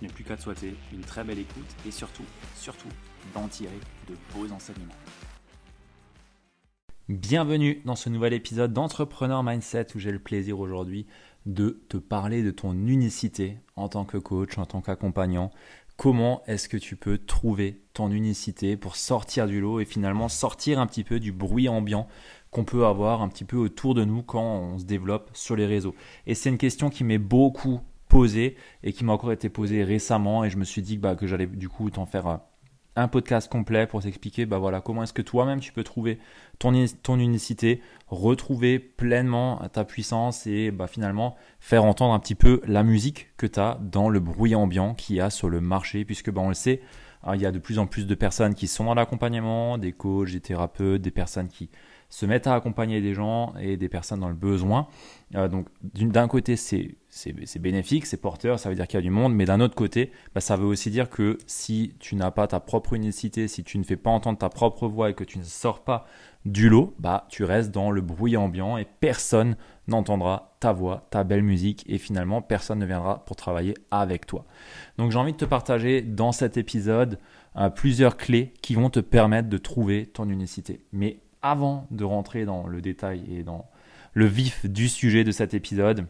je n'ai plus qu'à te souhaiter une très belle écoute et surtout, surtout, d'en tirer de beaux enseignements. Bienvenue dans ce nouvel épisode d'Entrepreneur Mindset où j'ai le plaisir aujourd'hui de te parler de ton unicité en tant que coach, en tant qu'accompagnant. Comment est-ce que tu peux trouver ton unicité pour sortir du lot et finalement sortir un petit peu du bruit ambiant qu'on peut avoir un petit peu autour de nous quand on se développe sur les réseaux? Et c'est une question qui m'est beaucoup posé et qui m'a encore été posé récemment et je me suis dit bah, que j'allais du coup t'en faire un podcast complet pour t'expliquer bah voilà comment est-ce que toi-même tu peux trouver ton, ton unicité, retrouver pleinement ta puissance et bah, finalement faire entendre un petit peu la musique que tu as dans le bruit ambiant qu'il y a sur le marché puisque bah, on le sait, il y a de plus en plus de personnes qui sont dans l'accompagnement, des coachs, des thérapeutes, des personnes qui se mettent à accompagner des gens et des personnes dans le besoin. Euh, donc d'un côté, c'est bénéfique, c'est porteur, ça veut dire qu'il y a du monde, mais d'un autre côté, bah, ça veut aussi dire que si tu n'as pas ta propre unicité, si tu ne fais pas entendre ta propre voix et que tu ne sors pas du lot, bah, tu restes dans le bruit ambiant et personne n'entendra ta voix, ta belle musique et finalement personne ne viendra pour travailler avec toi. Donc j'ai envie de te partager dans cet épisode euh, plusieurs clés qui vont te permettre de trouver ton unicité. Mais avant de rentrer dans le détail et dans le vif du sujet de cet épisode,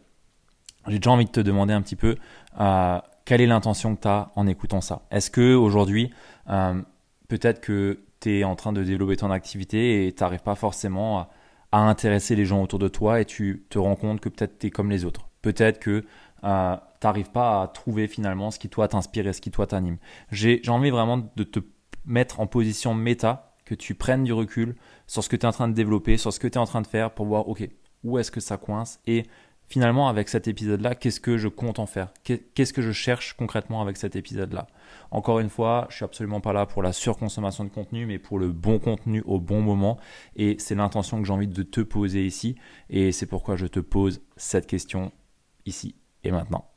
j'ai déjà envie de te demander un petit peu euh, quelle est l'intention que tu as en écoutant ça? Est-ce que aujourd'hui, euh, peut-être que tu es en train de développer ton activité et tu n'arrives pas forcément à, intéresser les gens autour de toi et tu te rends compte que peut-être tu es comme les autres? Peut-être que euh, tu n'arrives pas à trouver finalement ce qui toi t'inspire et ce qui toi t'anime. J'ai envie vraiment de te mettre en position méta que tu prennes du recul sur ce que tu es en train de développer, sur ce que tu es en train de faire pour voir, OK, où est-ce que ça coince et finalement avec cet épisode-là, qu'est-ce que je compte en faire? Qu'est-ce que je cherche concrètement avec cet épisode-là? Encore une fois, je suis absolument pas là pour la surconsommation de contenu, mais pour le bon contenu au bon moment. Et c'est l'intention que j'ai envie de te poser ici. Et c'est pourquoi je te pose cette question ici et maintenant.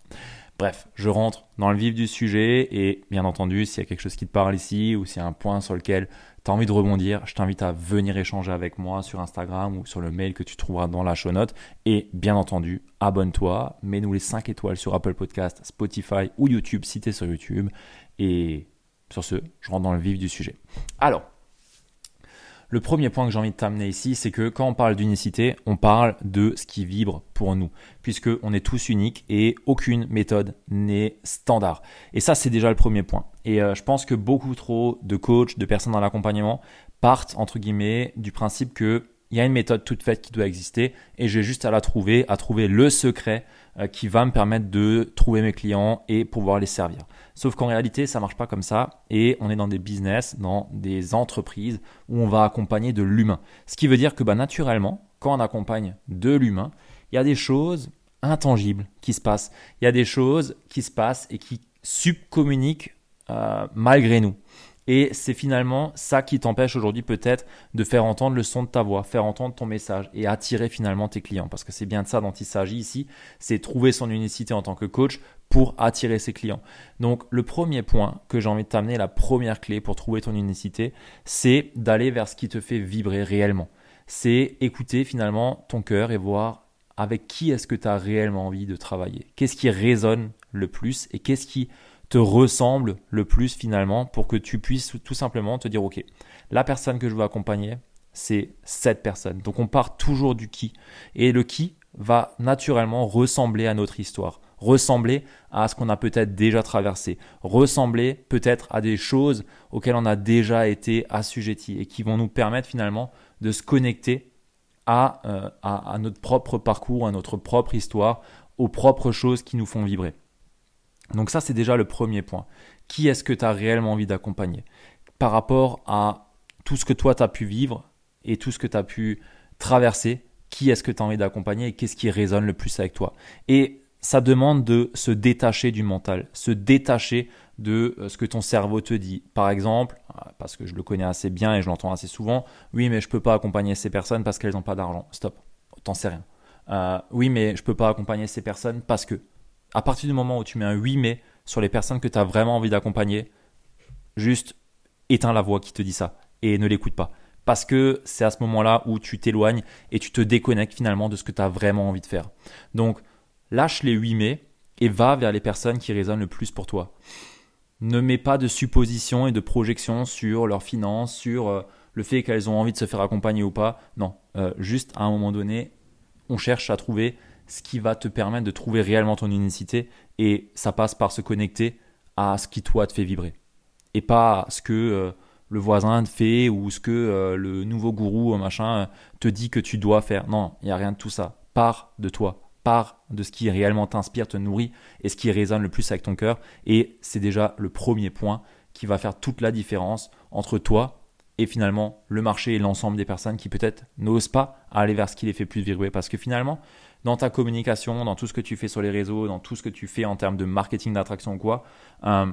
Bref, je rentre dans le vif du sujet et bien entendu, s'il y a quelque chose qui te parle ici ou s'il y a un point sur lequel tu as envie de rebondir, je t'invite à venir échanger avec moi sur Instagram ou sur le mail que tu trouveras dans la show note. Et bien entendu, abonne-toi, mets-nous les 5 étoiles sur Apple Podcast, Spotify ou YouTube si tu es sur YouTube. Et sur ce, je rentre dans le vif du sujet. Alors, le premier point que j'ai envie de t'amener ici, c'est que quand on parle d'unicité, on parle de ce qui vibre pour nous, puisque on est tous uniques et aucune méthode n'est standard. Et ça, c'est déjà le premier point. Et euh, je pense que beaucoup trop de coachs, de personnes dans l'accompagnement partent entre guillemets du principe que il y a une méthode toute faite qui doit exister et j'ai juste à la trouver, à trouver le secret euh, qui va me permettre de trouver mes clients et pouvoir les servir. Sauf qu'en réalité, ça marche pas comme ça et on est dans des business, dans des entreprises où on va accompagner de l'humain. Ce qui veut dire que bah, naturellement, quand on accompagne de l'humain, il y a des choses intangibles qui se passent. Il y a des choses qui se passent et qui subcommuniquent euh, malgré nous. Et c'est finalement ça qui t'empêche aujourd'hui peut-être de faire entendre le son de ta voix, faire entendre ton message et attirer finalement tes clients. Parce que c'est bien de ça dont il s'agit ici, c'est trouver son unicité en tant que coach pour attirer ses clients. Donc le premier point que j'ai envie de t'amener, la première clé pour trouver ton unicité, c'est d'aller vers ce qui te fait vibrer réellement. C'est écouter finalement ton cœur et voir avec qui est-ce que tu as réellement envie de travailler. Qu'est-ce qui résonne le plus et qu'est-ce qui te ressemble le plus finalement pour que tu puisses tout simplement te dire, OK, la personne que je veux accompagner, c'est cette personne. Donc on part toujours du qui. Et le qui va naturellement ressembler à notre histoire, ressembler à ce qu'on a peut-être déjà traversé, ressembler peut-être à des choses auxquelles on a déjà été assujetti et qui vont nous permettre finalement de se connecter à, euh, à, notre propre parcours, à notre propre histoire, aux propres choses qui nous font vibrer. Donc ça, c'est déjà le premier point. Qui est-ce que tu as réellement envie d'accompagner? Par rapport à tout ce que toi, tu as pu vivre et tout ce que tu as pu traverser, qui est-ce que tu as envie d'accompagner et qu'est-ce qui résonne le plus avec toi? Et ça demande de se détacher du mental, se détacher de euh, ce que ton cerveau te dit. Par exemple, euh, parce que je le connais assez bien et je l'entends assez souvent, oui mais je peux pas accompagner ces personnes parce qu'elles n'ont pas d'argent. Stop, t'en sais rien. Euh, oui mais je peux pas accompagner ces personnes parce que. À partir du moment où tu mets un oui mais sur les personnes que tu as vraiment envie d'accompagner, juste éteins la voix qui te dit ça et ne l'écoute pas parce que c'est à ce moment-là où tu t'éloignes et tu te déconnectes finalement de ce que tu as vraiment envie de faire. Donc, lâche les 8 mai et va vers les personnes qui résonnent le plus pour toi. Ne mets pas de suppositions et de projections sur leurs finances, sur euh, le fait qu'elles ont envie de se faire accompagner ou pas. Non, euh, juste à un moment donné, on cherche à trouver ce qui va te permettre de trouver réellement ton unicité et ça passe par se connecter à ce qui toi te fait vibrer et pas ce que euh, le voisin te fait ou ce que euh, le nouveau gourou machin te dit que tu dois faire. Non, il n'y a rien de tout ça. Pars de toi, pars de ce qui réellement t'inspire, te nourrit et ce qui résonne le plus avec ton cœur. Et c'est déjà le premier point qui va faire toute la différence entre toi et finalement le marché et l'ensemble des personnes qui peut-être n'osent pas aller vers ce qui les fait plus vibrer. Parce que finalement, dans ta communication, dans tout ce que tu fais sur les réseaux, dans tout ce que tu fais en termes de marketing d'attraction ou quoi, euh,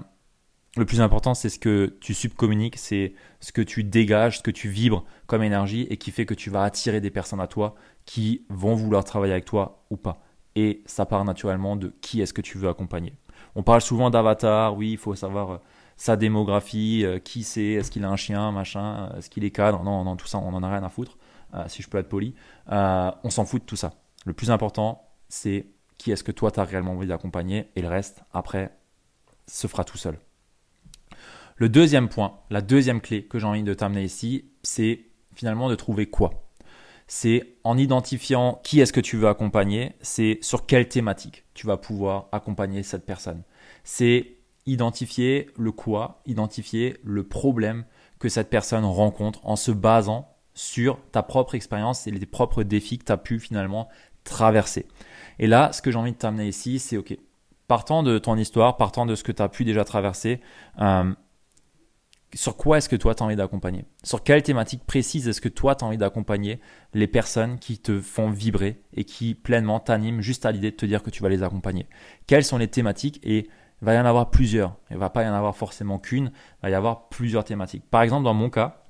le plus important, c'est ce que tu subcommuniques, c'est ce que tu dégages, ce que tu vibres comme énergie et qui fait que tu vas attirer des personnes à toi qui vont vouloir travailler avec toi ou pas. Et ça part naturellement de qui est-ce que tu veux accompagner. On parle souvent d'avatar, oui, il faut savoir euh, sa démographie, euh, qui c'est, est-ce qu'il a un chien, machin, est-ce qu'il est cadre. Non, non, tout ça, on n'en a rien à foutre, si je peux être poli. on s'en fout de tout ça. Le plus important, c'est qui est-ce que toi, tu as réellement envie d'accompagner et le reste, après, se fera tout seul. Le deuxième point, la deuxième clé que j'ai envie de t'amener ici, c'est finalement de trouver quoi C'est en identifiant qui est-ce que tu veux accompagner, c'est sur quelle thématique tu vas pouvoir accompagner cette personne. C'est identifier le quoi, identifier le problème que cette personne rencontre en se basant sur ta propre expérience et les propres défis que tu as pu finalement traverser. Et là, ce que j'ai envie de t'amener ici, c'est OK. Partant de ton histoire, partant de ce que tu as pu déjà traverser, euh, sur quoi est-ce que toi tu as envie d'accompagner? Sur quelle thématique précise est-ce que toi tu as envie d'accompagner les personnes qui te font vibrer et qui pleinement t'animent juste à l'idée de te dire que tu vas les accompagner? Quelles sont les thématiques? Et il va y en avoir plusieurs. Il ne va pas y en avoir forcément qu'une, il va y avoir plusieurs thématiques. Par exemple, dans mon cas,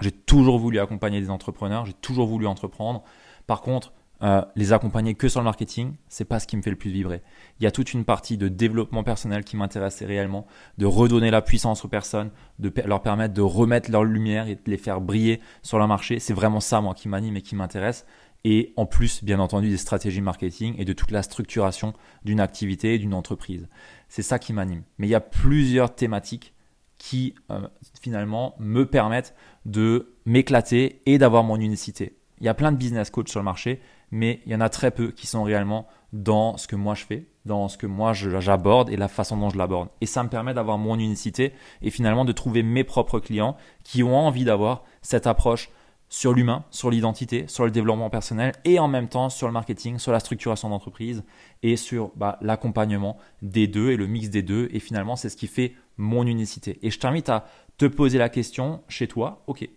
j'ai toujours voulu accompagner des entrepreneurs, j'ai toujours voulu entreprendre. Par contre, euh, les accompagner que sur le marketing, c'est pas ce qui me fait le plus vibrer. Il y a toute une partie de développement personnel qui m'intéresse réellement, de redonner la puissance aux personnes, de leur permettre de remettre leur lumière et de les faire briller sur le marché. C'est vraiment ça, moi, qui m'anime et qui m'intéresse. Et en plus, bien entendu, des stratégies marketing et de toute la structuration d'une activité et d'une entreprise. C'est ça qui m'anime. Mais il y a plusieurs thématiques qui, euh, finalement, me permettent de m'éclater et d'avoir mon unicité. Il y a plein de business coachs sur le marché mais il y en a très peu qui sont réellement dans ce que moi je fais, dans ce que moi j'aborde et la façon dont je l'aborde. Et ça me permet d'avoir mon unicité et finalement de trouver mes propres clients qui ont envie d'avoir cette approche sur l'humain, sur l'identité, sur le développement personnel et en même temps sur le marketing, sur la structuration d'entreprise et sur bah, l'accompagnement des deux et le mix des deux. Et finalement, c'est ce qui fait mon unicité. Et je t'invite à te poser la question chez toi, ok,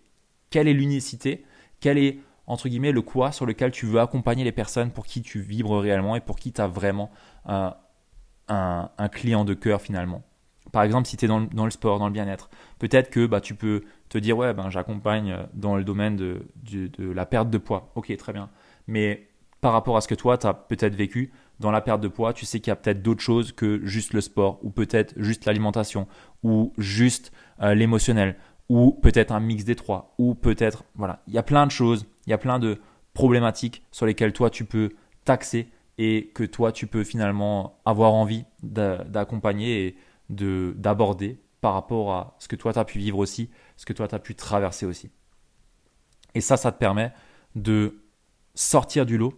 quelle est l'unicité? Quelle est entre guillemets, le quoi sur lequel tu veux accompagner les personnes pour qui tu vibres réellement et pour qui tu as vraiment euh, un, client de cœur finalement. Par exemple, si tu es dans le, sport, dans le bien-être, peut-être que bah, tu peux te dire, ouais, ben, j'accompagne dans le domaine de, de, la perte de poids. Ok, très bien. Mais par rapport à ce que toi, tu as peut-être vécu, dans la perte de poids, tu sais qu'il y a peut-être d'autres choses que juste le sport, ou peut-être juste l'alimentation, ou juste euh, l'émotionnel, ou peut-être un mix des trois, ou peut-être, voilà, il y a plein de choses, il y a plein de problématiques sur lesquelles toi tu peux taxer et que toi tu peux finalement avoir envie d'accompagner et d'aborder par rapport à ce que toi tu as pu vivre aussi, ce que toi tu as pu traverser aussi. Et ça, ça te permet de sortir du lot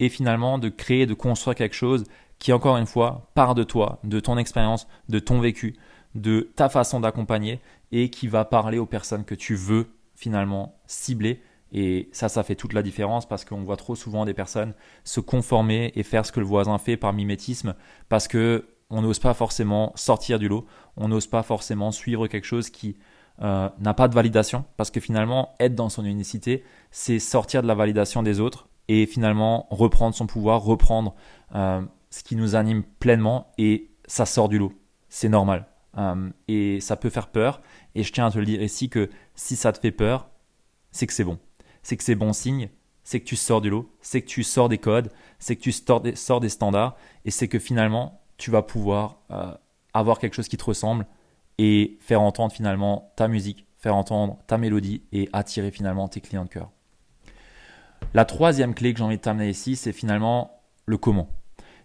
et finalement de créer, de construire quelque chose qui, encore une fois, part de toi, de ton expérience, de ton vécu, de ta façon d'accompagner et qui va parler aux personnes que tu veux finalement cibler. Et ça, ça fait toute la différence parce qu'on voit trop souvent des personnes se conformer et faire ce que le voisin fait par mimétisme parce que on n'ose pas forcément sortir du lot, on n'ose pas forcément suivre quelque chose qui euh, n'a pas de validation parce que finalement, être dans son unicité, c'est sortir de la validation des autres et finalement reprendre son pouvoir, reprendre euh, ce qui nous anime pleinement et ça sort du lot. C'est normal. Euh, et ça peut faire peur. Et je tiens à te le dire ici que si ça te fait peur, c'est que c'est bon. C'est que c'est bon signe. C'est que tu sors du lot. C'est que tu sors des codes. C'est que tu sors des, standards. Et c'est que finalement, tu vas pouvoir euh, avoir quelque chose qui te ressemble et faire entendre finalement ta musique, faire entendre ta mélodie et attirer finalement tes clients de cœur. La troisième clé que j'ai envie de t'amener ici, c'est finalement le comment.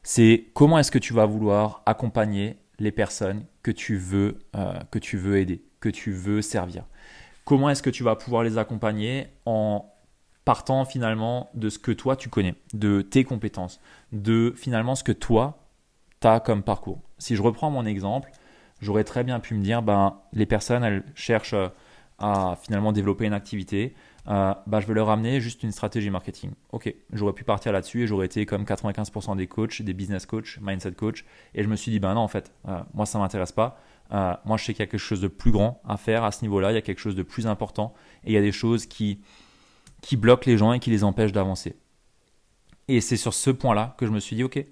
C'est comment est-ce que tu vas vouloir accompagner les personnes que tu veux, euh, que tu veux aider, que tu veux servir. Comment est-ce que tu vas pouvoir les accompagner en partant finalement de ce que toi tu connais, de tes compétences, de finalement ce que toi tu as comme parcours. Si je reprends mon exemple, j'aurais très bien pu me dire, ben, les personnes, elles cherchent euh, à finalement développer une activité, euh, bah, je vais leur amener juste une stratégie marketing. Ok, j'aurais pu partir là-dessus et j'aurais été comme 95% des coachs, des business coachs, mindset coach. Et je me suis dit, ben non, en fait, euh, moi, ça m'intéresse pas. Euh, moi, je sais qu'il y a quelque chose de plus grand à faire à ce niveau-là. Il y a quelque chose de plus important. Et il y a des choses qui, qui bloquent les gens et qui les empêchent d'avancer. Et c'est sur ce point-là que je me suis dit, ok,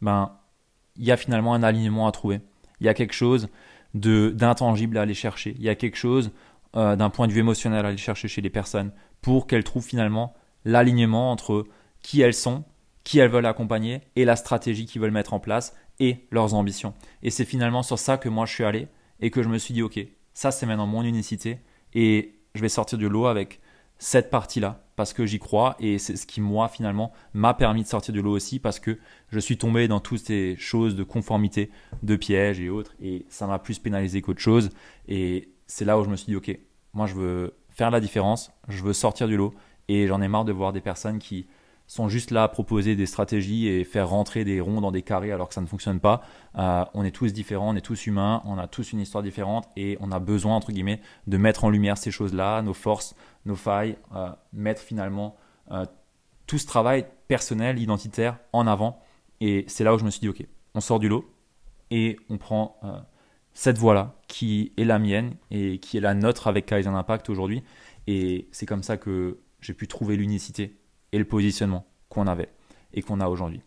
ben, il y a finalement un alignement à trouver. Il y a quelque chose d'intangible à aller chercher. Il y a quelque chose euh, d'un point de vue émotionnel à aller chercher chez les personnes pour qu'elles trouvent finalement l'alignement entre qui elles sont, qui elles veulent accompagner et la stratégie qu'ils veulent mettre en place et leurs ambitions. Et c'est finalement sur ça que moi je suis allé et que je me suis dit ok, ça c'est maintenant mon unicité et je vais sortir du lot avec cette partie-là parce que j'y crois et c'est ce qui moi finalement m'a permis de sortir du lot aussi parce que je suis tombé dans toutes ces choses de conformité, de pièges et autres et ça m'a plus pénalisé qu'autre chose et c'est là où je me suis dit, ok, moi je veux faire la différence, je veux sortir du lot et j'en ai marre de voir des personnes qui sont juste là à proposer des stratégies et faire rentrer des ronds dans des carrés alors que ça ne fonctionne pas. Euh, on est tous différents, on est tous humains, on a tous une histoire différente et on a besoin, entre guillemets, de mettre en lumière ces choses-là, nos forces, nos failles, euh, mettre finalement euh, tout ce travail personnel, identitaire en avant. Et c'est là où je me suis dit, ok, on sort du lot et on prend cette voie-là qui est la mienne et qui est la nôtre avec Kaizen Impact aujourd'hui. Et c'est comme ça que j'ai pu trouver l'unicité et le positionnement qu'on avait et qu'on a aujourd'hui.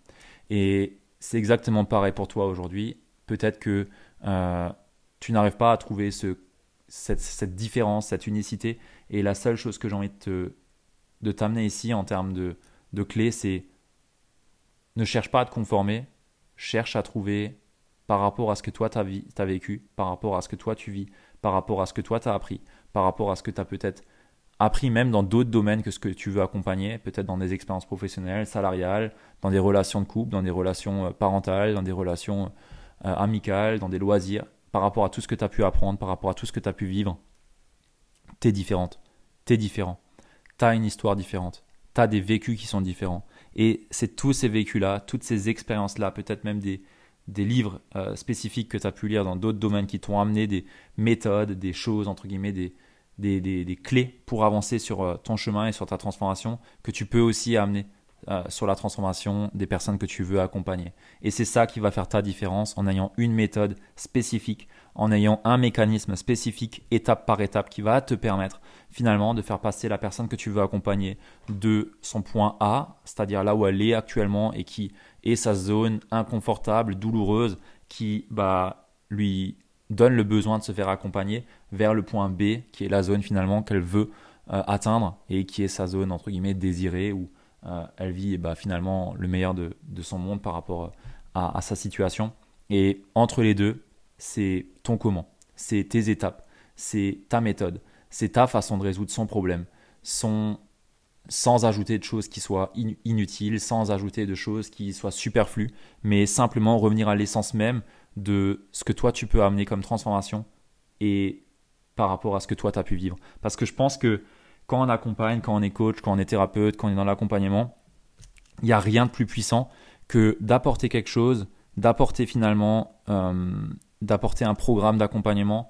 Et c'est exactement pareil pour toi aujourd'hui. Peut-être que euh, tu n'arrives pas à trouver ce, cette, différence, cette unicité. Et la seule chose que j'ai envie de, de t'amener ici en termes de, de clés, c'est ne cherche pas à te conformer, cherche à trouver par rapport à ce que toi tu vécu, par rapport à ce que toi tu vis, par rapport à ce que toi tu as appris, par rapport à ce que tu as peut-être appris même dans d'autres domaines que ce que tu veux accompagner, peut-être dans des expériences professionnelles, salariales, dans des relations de couple, dans des relations euh, parentales, dans des relations euh, amicales, dans des loisirs, par rapport à tout ce que tu as pu apprendre, par rapport à tout ce que tu as pu vivre. Tu es différente, tu es différent, tu as une histoire différente, tu as des vécus qui sont différents. Et c'est tous ces vécus-là, toutes ces expériences-là, peut-être même des, des livres euh, spécifiques que tu as pu lire dans d'autres domaines qui t'ont amené des méthodes, des choses, entre guillemets, des, des, clés pour avancer sur euh, ton chemin et sur ta transformation que tu peux aussi amener euh, sur la transformation des personnes que tu veux accompagner. Et c'est ça qui va faire ta différence en ayant une méthode spécifique, en ayant un mécanisme spécifique étape par étape qui va te permettre finalement de faire passer la personne que tu veux accompagner de son point A, c'est-à-dire là où elle est actuellement et qui et sa zone inconfortable, douloureuse, qui bah, lui donne le besoin de se faire accompagner vers le point B, qui est la zone finalement qu'elle veut euh, atteindre et qui est sa zone entre guillemets désirée où euh, elle vit bah, finalement le meilleur de, son monde par rapport euh, à, sa situation. Et entre les deux, c'est ton comment, c'est tes étapes, c'est ta méthode, c'est ta façon de résoudre son problème, sans ajouter de choses qui soient inutiles, sans ajouter de choses qui soient superflues, mais simplement revenir à l'essence même de ce que toi tu peux amener comme transformation par rapport à ce que toi tu as pu vivre. Parce que je pense que quand on accompagne, quand on est coach, quand on est thérapeute, quand on est dans l'accompagnement, il n'y a rien de plus puissant que d'apporter quelque chose, d'apporter finalement, euh, d'apporter un programme d'accompagnement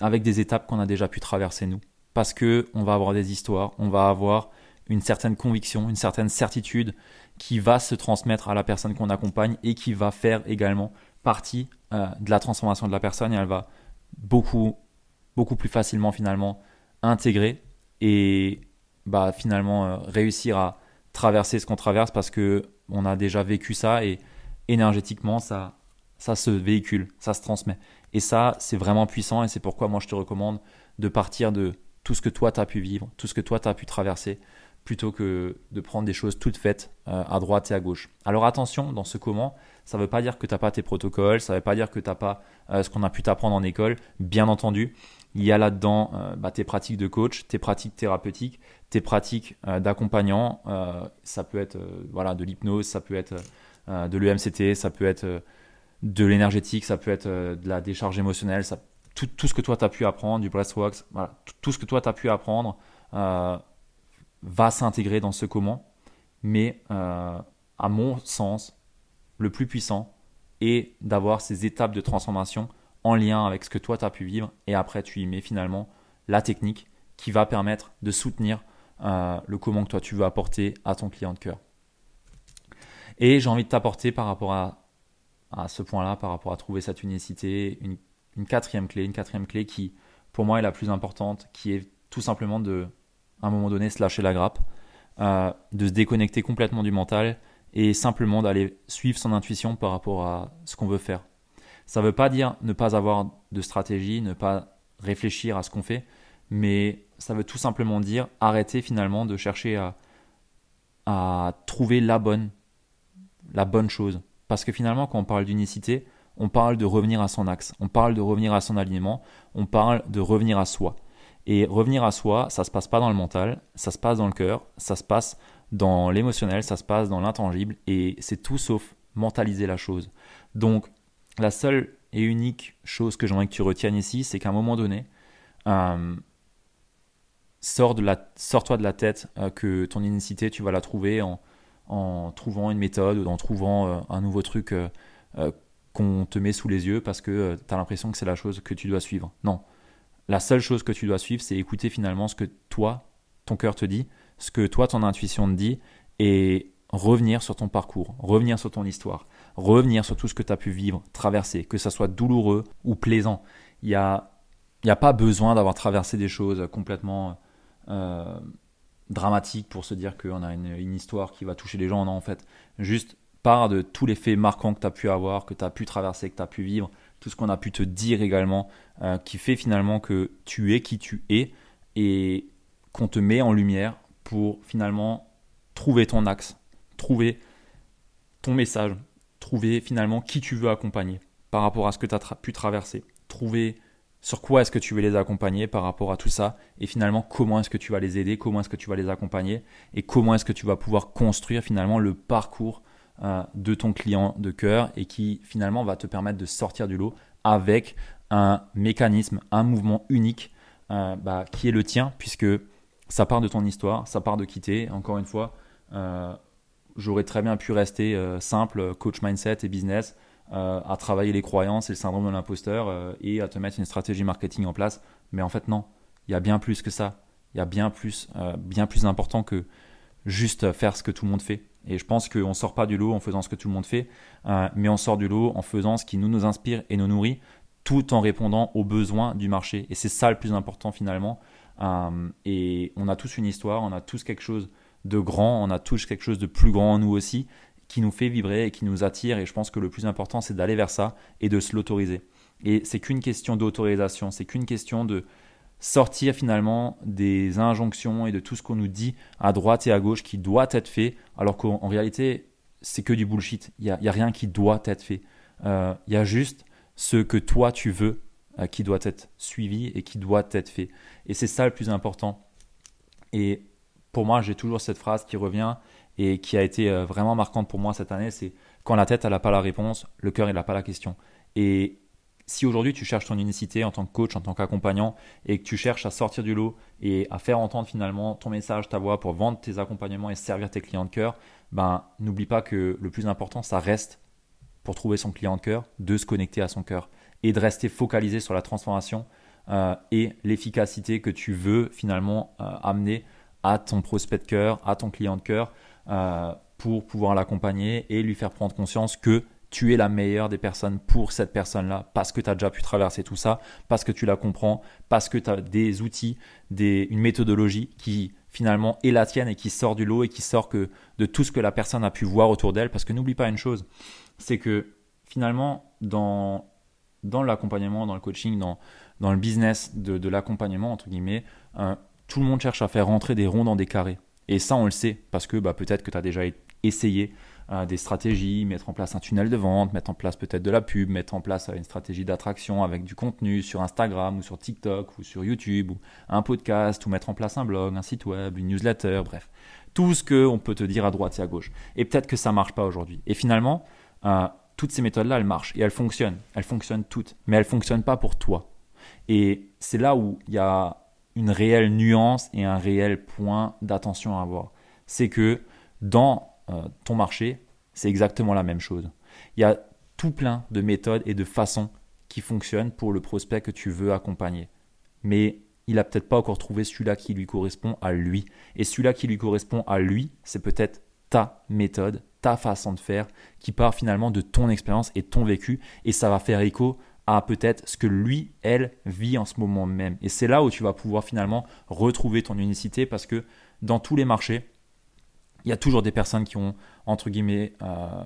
avec des étapes qu'on a déjà pu traverser nous. Parce que on va avoir des histoires, on va avoir une certaine conviction, une certaine certitude qui va se transmettre à la personne qu'on accompagne et qui va faire également partie euh, de la transformation de la personne et elle va beaucoup, beaucoup plus facilement finalement intégrer et bah, finalement euh, réussir à traverser ce qu'on traverse parce que on a déjà vécu ça et énergétiquement ça, ça se véhicule, ça se transmet. Et ça, c'est vraiment puissant et c'est pourquoi moi je te recommande de partir de tout ce que toi tu as pu vivre, tout ce que toi tu as pu traverser, plutôt que de prendre des choses toutes faites euh, à droite et à gauche. Alors attention, dans ce comment, ça ne veut pas dire que tu n'as pas tes protocoles, ça ne veut pas dire que tu n'as pas euh, ce qu'on a pu t'apprendre en école. Bien entendu, il y a là-dedans euh, bah, tes pratiques de coach, tes pratiques thérapeutiques, tes pratiques d'accompagnant. ça peut être voilà, de l'hypnose, ça peut être de l'EMCT, ça peut être de l'énergétique, ça peut être de la décharge émotionnelle, tout, ce que toi tu as pu apprendre, du breathwork, voilà, tout, tout, ce que toi tu as pu apprendre va s'intégrer dans ce comment, mais euh, à mon sens, le plus puissant est d'avoir ces étapes de transformation en lien avec ce que toi tu as pu vivre et après tu y mets finalement la technique qui va permettre de soutenir euh, le comment que toi tu veux apporter à ton client de cœur. Et j'ai envie de t'apporter par rapport à, ce point-là, par rapport à trouver cette unicité, une quatrième clé, une quatrième clé qui pour moi est la plus importante, qui est tout simplement de à un moment donné se lâcher la grappe, euh, de se déconnecter complètement du mental et simplement d'aller suivre son intuition par rapport à ce qu'on veut faire. Ça ne veut pas dire ne pas avoir de stratégie, ne pas réfléchir à ce qu'on fait, mais ça veut tout simplement dire arrêter finalement de chercher à, à trouver la bonne, la bonne chose. Parce que finalement, quand on parle d'unicité, on parle de revenir à son axe, on parle de revenir à son alignement, on parle de revenir à soi. Et revenir à soi, ça se passe pas dans le mental, ça se passe dans le cœur, ça se passe dans l'émotionnel, ça se passe dans l'intangible, et c'est tout sauf mentaliser la chose. Donc, la seule et unique chose que j'aimerais que tu retiennes ici, c'est qu'à un moment donné, euh, sors, de la, sors-toi de la tête euh, que ton unicité, tu vas la trouver en, en trouvant une méthode ou en trouvant euh, un nouveau truc qu'on te met sous les yeux parce que tu as l'impression que c'est la chose que tu dois suivre. Non, la seule chose que tu dois suivre, c'est écouter finalement ce que toi, ton cœur te dit, ce que toi, ton intuition te dit, et revenir sur ton parcours, revenir sur ton histoire, revenir sur tout ce que tu as pu vivre, traverser, que ça soit douloureux ou plaisant. Il n'y a, a pas besoin d'avoir traversé des choses complètement euh, dramatiques pour se dire qu'on a une, une, histoire qui va toucher les gens. Non, en fait, juste part de tous les faits marquants que tu as pu avoir, que tu as pu traverser, que tu as pu vivre, tout ce qu'on a pu te dire également, euh, qui fait finalement que tu es qui tu es et qu'on te met en lumière pour finalement trouver ton axe, trouver ton message, trouver finalement qui tu veux accompagner par rapport à ce que tu as pu traverser, trouver sur quoi est-ce que tu veux les accompagner par rapport à tout ça et finalement comment est-ce que tu vas les aider, comment est-ce que tu vas les accompagner et comment est-ce que tu vas pouvoir construire finalement le parcours de ton client de cœur et qui finalement va te permettre de sortir du lot avec un mécanisme, un mouvement unique euh, bah, qui est le tien puisque ça part de ton histoire, ça part de quitter. Encore une fois, euh, j'aurais très bien pu rester simple, coach mindset et business, à travailler les croyances et le syndrome de l'imposteur et à te mettre une stratégie marketing en place. Mais en fait, non, il y a bien plus que ça. Il y a bien plus, bien plus important que juste faire ce que tout le monde fait. Et je pense qu'on ne sort pas du lot en faisant ce que tout le monde fait, euh, mais on sort du lot en faisant ce qui nous, nous inspire et nous nourrit, tout en répondant aux besoins du marché. Et c'est ça le plus important finalement. Euh, et on a tous une histoire, on a tous quelque chose de grand, on a tous quelque chose de plus grand en nous aussi, qui nous fait vibrer et qui nous attire. Et je pense que le plus important, c'est d'aller vers ça et de se l'autoriser. Et c'est qu'une question d'autorisation, c'est qu'une question de sortir finalement des injonctions et de tout ce qu'on nous dit à droite et à gauche qui doit être fait, alors qu'en réalité, c'est que du bullshit. Il n'y a, rien qui doit être fait. Euh, il y a juste ce que toi tu veux euh, qui doit être suivi et qui doit être fait. Et c'est ça le plus important. Et pour moi, j'ai toujours cette phrase qui revient et qui a été euh, vraiment marquante pour moi cette année, c'est quand la tête, elle n'a pas la réponse, le cœur, il n'a pas la question. Et si aujourd'hui tu cherches ton unicité en tant que coach, en tant qu'accompagnant, et que tu cherches à sortir du lot et à faire entendre finalement ton message, ta voix pour vendre tes accompagnements et servir tes clients de cœur, ben n'oublie pas que le plus important, ça reste pour trouver son client de cœur, de se connecter à son cœur et de rester focalisé sur la transformation euh, et l'efficacité que tu veux finalement euh, amener à ton prospect de cœur, à ton client de cœur, euh, pour pouvoir l'accompagner et lui faire prendre conscience que tu es la meilleure des personnes pour cette personne-là parce que tu as déjà pu traverser tout ça, parce que tu la comprends, parce que tu as des outils, des, une méthodologie qui finalement est la tienne et qui sort du lot et qui sort que de tout ce que la personne a pu voir autour d'elle. Parce que n'oublie pas une chose, c'est que finalement, dans, dans l'accompagnement, dans le coaching, dans, dans le business de, l'accompagnement, entre guillemets, euh, tout le monde cherche à faire rentrer des ronds dans des carrés. Et ça, on le sait, parce que bah, peut-être que tu as déjà essayé euh, des stratégies, mettre en place un tunnel de vente, mettre en place peut-être de la pub, mettre en place euh, une stratégie d'attraction avec du contenu sur Instagram ou sur TikTok ou sur YouTube ou un podcast ou mettre en place un blog, un site web, une newsletter, bref. Tout ce qu'on peut te dire à droite et à gauche. Et peut-être que ça marche pas aujourd'hui. Et finalement, euh, toutes ces méthodes-là, elles marchent et elles fonctionnent. Elles fonctionnent toutes, mais elles fonctionnent pas pour toi. Et c'est là où il y a une réelle nuance et un réel point d'attention à avoir. C'est que dans ton marché, c'est exactement la même chose. Il y a tout plein de méthodes et de façons qui fonctionnent pour le prospect que tu veux accompagner. Mais il n'a peut-être pas encore trouvé celui-là qui lui correspond à lui. Et celui-là qui lui correspond à lui, c'est peut-être ta méthode, ta façon de faire, qui part finalement de ton expérience et ton vécu. Et ça va faire écho à peut-être ce que lui, elle, vit en ce moment même. Et c'est là où tu vas pouvoir finalement retrouver ton unicité parce que dans tous les marchés, il y a toujours des personnes qui ont, entre guillemets, euh,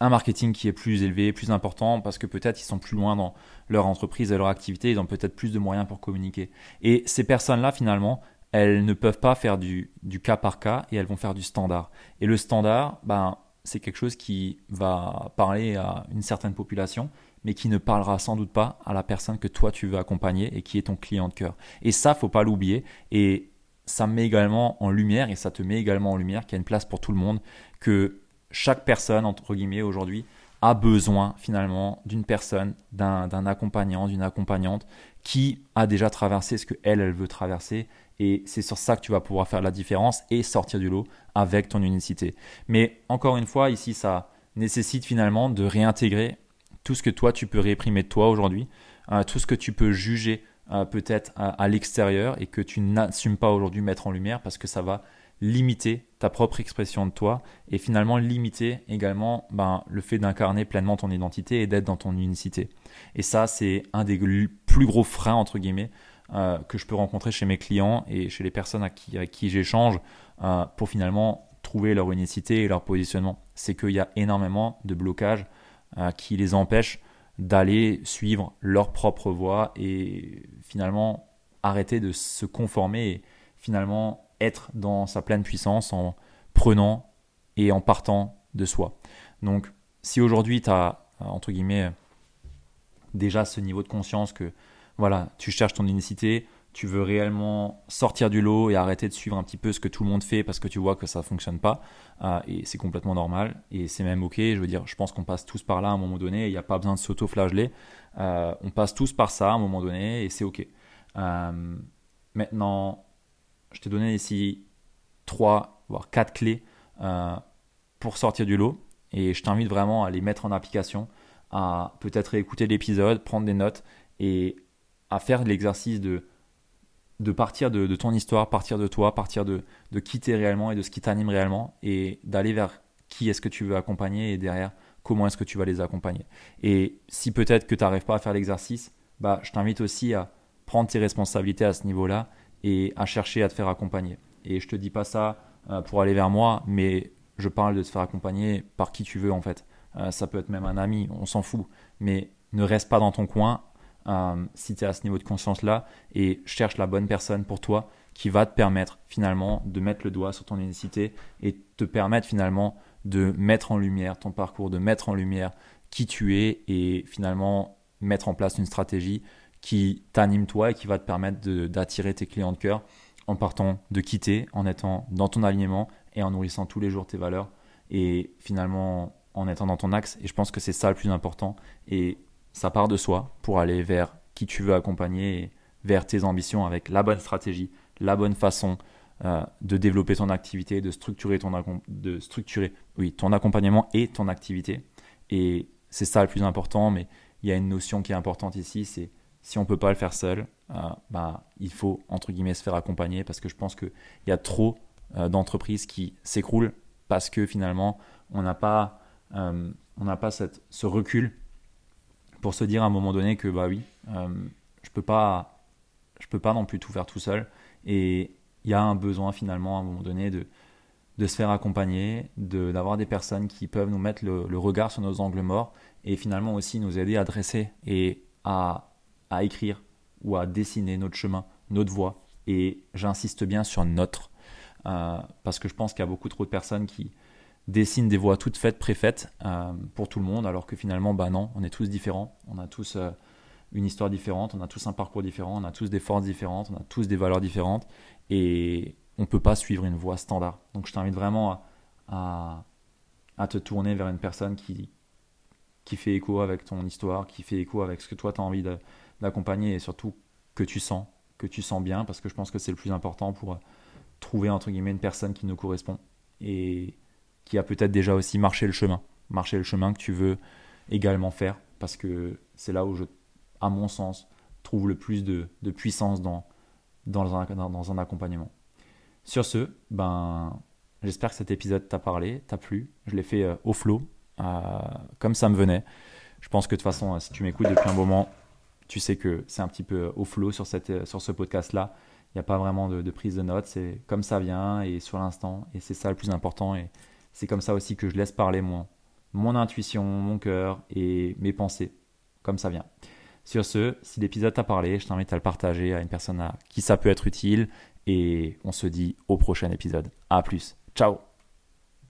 un marketing qui est plus élevé, plus important, parce que peut-être ils sont plus loin dans leur entreprise et leur activité, ils ont peut-être plus de moyens pour communiquer. Et ces personnes-là, finalement, elles ne peuvent pas faire du, cas par cas et elles vont faire du standard. Et le standard, ben, c'est quelque chose qui va parler à une certaine population, mais qui ne parlera sans doute pas à la personne que toi tu veux accompagner et qui est ton client de cœur. Et ça, faut pas l'oublier. Et ça met également en lumière, et ça te met également en lumière qu'il y a une place pour tout le monde, que chaque personne, entre guillemets, aujourd'hui, a besoin finalement d'une personne, d'un accompagnant, d'une accompagnante qui a déjà traversé ce que elle, elle veut traverser. Et c'est sur ça que tu vas pouvoir faire la différence et sortir du lot avec ton unicité. Mais encore une fois, ici, ça nécessite finalement de réintégrer tout ce que toi, tu peux réprimer de toi aujourd'hui, euh, tout ce que tu peux juger euh, peut-être à, l'extérieur et que tu n'assumes pas aujourd'hui mettre en lumière parce que ça va limiter ta propre expression de toi et finalement limiter également ben, le fait d'incarner pleinement ton identité et d'être dans ton unicité. Et ça, c'est un des plus gros freins, entre guillemets, euh, que je peux rencontrer chez mes clients et chez les personnes à qui, qui j'échange euh, pour finalement trouver leur unicité et leur positionnement. C'est qu'il y a énormément de blocages qui les empêchent d'aller suivre leur propre voie et finalement arrêter de se conformer et finalement être dans sa pleine puissance en prenant et en partant de soi. Donc si aujourd'hui tu as entre guillemets déjà ce niveau de conscience que voilà, tu cherches ton unicité, tu veux réellement sortir du lot et arrêter de suivre un petit peu ce que tout le monde fait parce que tu vois que ça ne fonctionne pas. Euh, et c'est complètement normal et c'est même ok. Je veux dire, je pense qu'on passe tous par là à un moment donné. Il n'y a pas besoin de s'auto-flageller. Euh, on passe tous par ça à un moment donné et c'est ok. Euh, maintenant, je t'ai donné ici trois voire quatre clés pour sortir du lot et je t'invite vraiment à les mettre en application, à peut-être écouter l'épisode, prendre des notes et à faire l'exercice de de partir de, ton histoire, partir de toi, partir de, de qui t'es réellement et de ce qui t'anime réellement et d'aller vers qui est-ce que tu veux accompagner et derrière comment est-ce que tu vas les accompagner. Et si peut-être que tu n'arrives pas à faire l'exercice, bah, je t'invite aussi à prendre tes responsabilités à ce niveau-là et à chercher à te faire accompagner. Et je te dis pas ça euh, pour aller vers moi, mais je parle de te faire accompagner par qui tu veux en fait. Euh, ça peut être même un ami, on s'en fout. Mais ne reste pas dans ton coin, euh, si tu es à ce niveau de conscience-là et cherche la bonne personne pour toi qui va te permettre finalement de mettre le doigt sur ton unicité et te permettre finalement de mettre en lumière ton parcours, de mettre en lumière qui tu es et finalement mettre en place une stratégie qui t'anime toi et qui va te permettre d'attirer tes clients de cœur en partant de quitter, en étant dans ton alignement et en nourrissant tous les jours tes valeurs et finalement en étant dans ton axe. Et je pense que c'est ça le plus important. Et ça part de soi pour aller vers qui tu veux accompagner vers tes ambitions avec la bonne stratégie, la bonne façon euh, de développer ton activité, de structurer ton, de structurer, oui, ton accompagnement et ton activité. Et c'est ça le plus important, mais il y a une notion qui est importante ici, c'est si on ne peut pas le faire seul, euh, bah, il faut, entre guillemets, se faire accompagner parce que je pense qu'il y a trop euh, d'entreprises qui s'écroulent parce que finalement, on n'a pas, on pas cette, ce recul pour se dire à un moment donné que, bah oui, je peux pas, je peux pas non plus tout faire tout seul. Et il y a un besoin finalement à un moment donné de, de se faire accompagner, d'avoir des personnes qui peuvent nous mettre le, regard sur nos angles morts et finalement aussi nous aider à dresser et à, à écrire ou à dessiner notre chemin, notre voie. Et j'insiste bien sur notre, euh, parce que je pense qu'il y a beaucoup trop de personnes qui dessinent des voies toutes faites, préfaites euh, pour tout le monde, alors que finalement, bah non, on est tous différents, on a tous euh, une histoire différente, on a tous un parcours différent, on a tous des forces différentes, on a tous des valeurs différentes, et on ne peut pas suivre une voie standard. Donc je t'invite vraiment à, te tourner vers une personne qui, qui fait écho avec ton histoire, qui fait écho avec ce que toi tu as envie d'accompagner, et surtout que tu sens, que tu sens bien, parce que je pense que c'est le plus important pour trouver entre guillemets une personne qui nous correspond qui a peut-être déjà aussi marché le chemin, marché le chemin que tu veux également faire, parce que c'est là où je à mon sens, trouve le plus de, puissance dans, dans, un, dans un accompagnement. Sur ce, ben, j'espère que cet épisode t'a parlé, t'a plu. Je l'ai fait euh, au flow, euh, comme ça me venait. Je pense que de toute façon, si tu m'écoutes depuis un moment, tu sais que c'est un petit peu au flow sur, cette, sur ce podcast-là. Il n'y a pas vraiment de, de, prise de notes, c'est comme ça vient et sur l'instant. Et c'est ça le plus important. C'est comme ça aussi que je laisse parler mon, mon intuition, mon cœur et mes pensées, comme ça vient. Sur ce, si l'épisode t'a parlé, je t'invite à le partager à une personne à qui ça peut être utile et on se dit au prochain épisode. À plus. Ciao